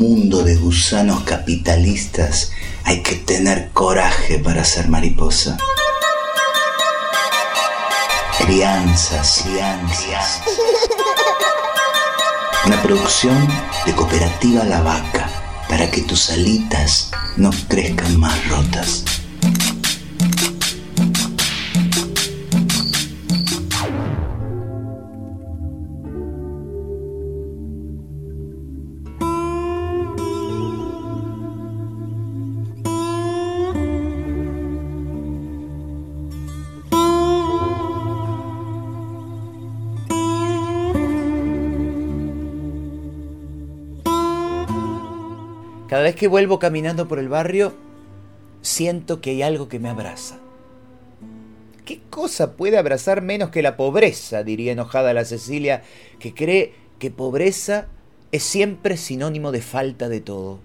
mundo de gusanos capitalistas hay que tener coraje para ser mariposa. Crianzas, crianzas. Una producción de Cooperativa La Vaca para que tus alitas no crezcan más rotas. Cada vez que vuelvo caminando por el barrio, siento que hay algo que me abraza. ¿Qué cosa puede abrazar menos que la pobreza? diría enojada la Cecilia, que cree que pobreza es siempre sinónimo de falta de todo.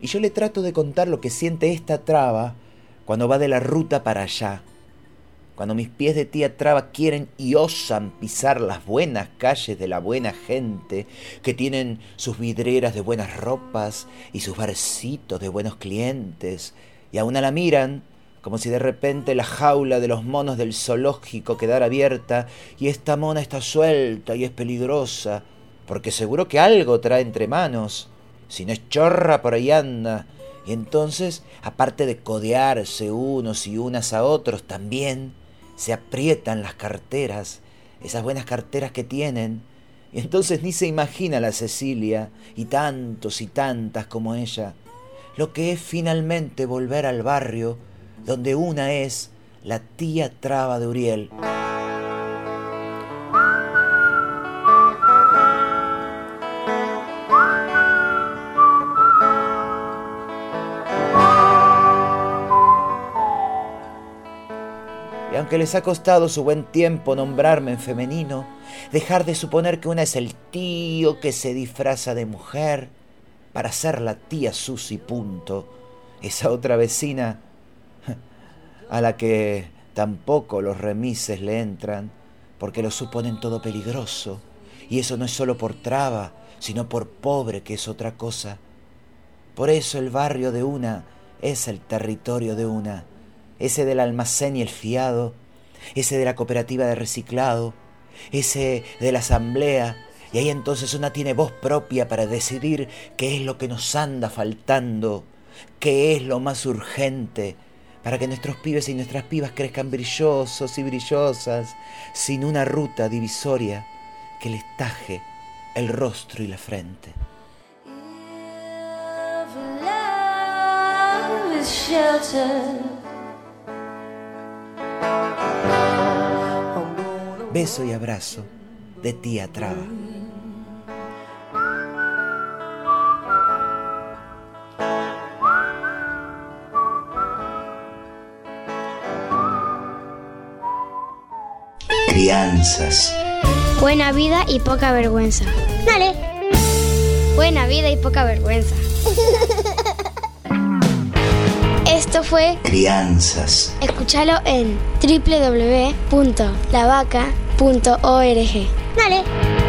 Y yo le trato de contar lo que siente esta traba cuando va de la ruta para allá, cuando mis pies de tía Traba quieren y osan pisar las buenas calles de la buena gente, que tienen sus vidrieras de buenas ropas y sus barcitos de buenos clientes, y aún la miran como si de repente la jaula de los monos del zoológico quedara abierta y esta mona está suelta y es peligrosa, porque seguro que algo trae entre manos, si no es chorra por ahí anda, y entonces, aparte de codearse unos y unas a otros, también se aprietan las carteras, esas buenas carteras que tienen, y entonces ni se imagina la Cecilia, y tantos y tantas como ella, lo que es finalmente volver al barrio donde una es la tía Traba de Uriel. Aunque les ha costado su buen tiempo nombrarme en femenino, dejar de suponer que una es el tío que se disfraza de mujer para ser la tía Susi punto, esa otra vecina a la que tampoco los remises le entran, porque lo suponen todo peligroso, y eso no es solo por traba, sino por pobre, que es otra cosa. Por eso el barrio de una es el territorio de una, ese del almacén y el fiado, ese de la cooperativa de reciclado, ese de la asamblea, y ahí entonces una tiene voz propia para decidir qué es lo que nos anda faltando, qué es lo más urgente, para que nuestros pibes y nuestras pibas crezcan brillosos y brillosas, sin una ruta divisoria que les taje el rostro y la frente. Beso y abrazo de tía Traba. Crianzas. Buena vida y poca vergüenza. Dale. Buena vida y poca vergüenza. Esto fue Crianzas. Escúchalo en www.lavaca.org. Dale.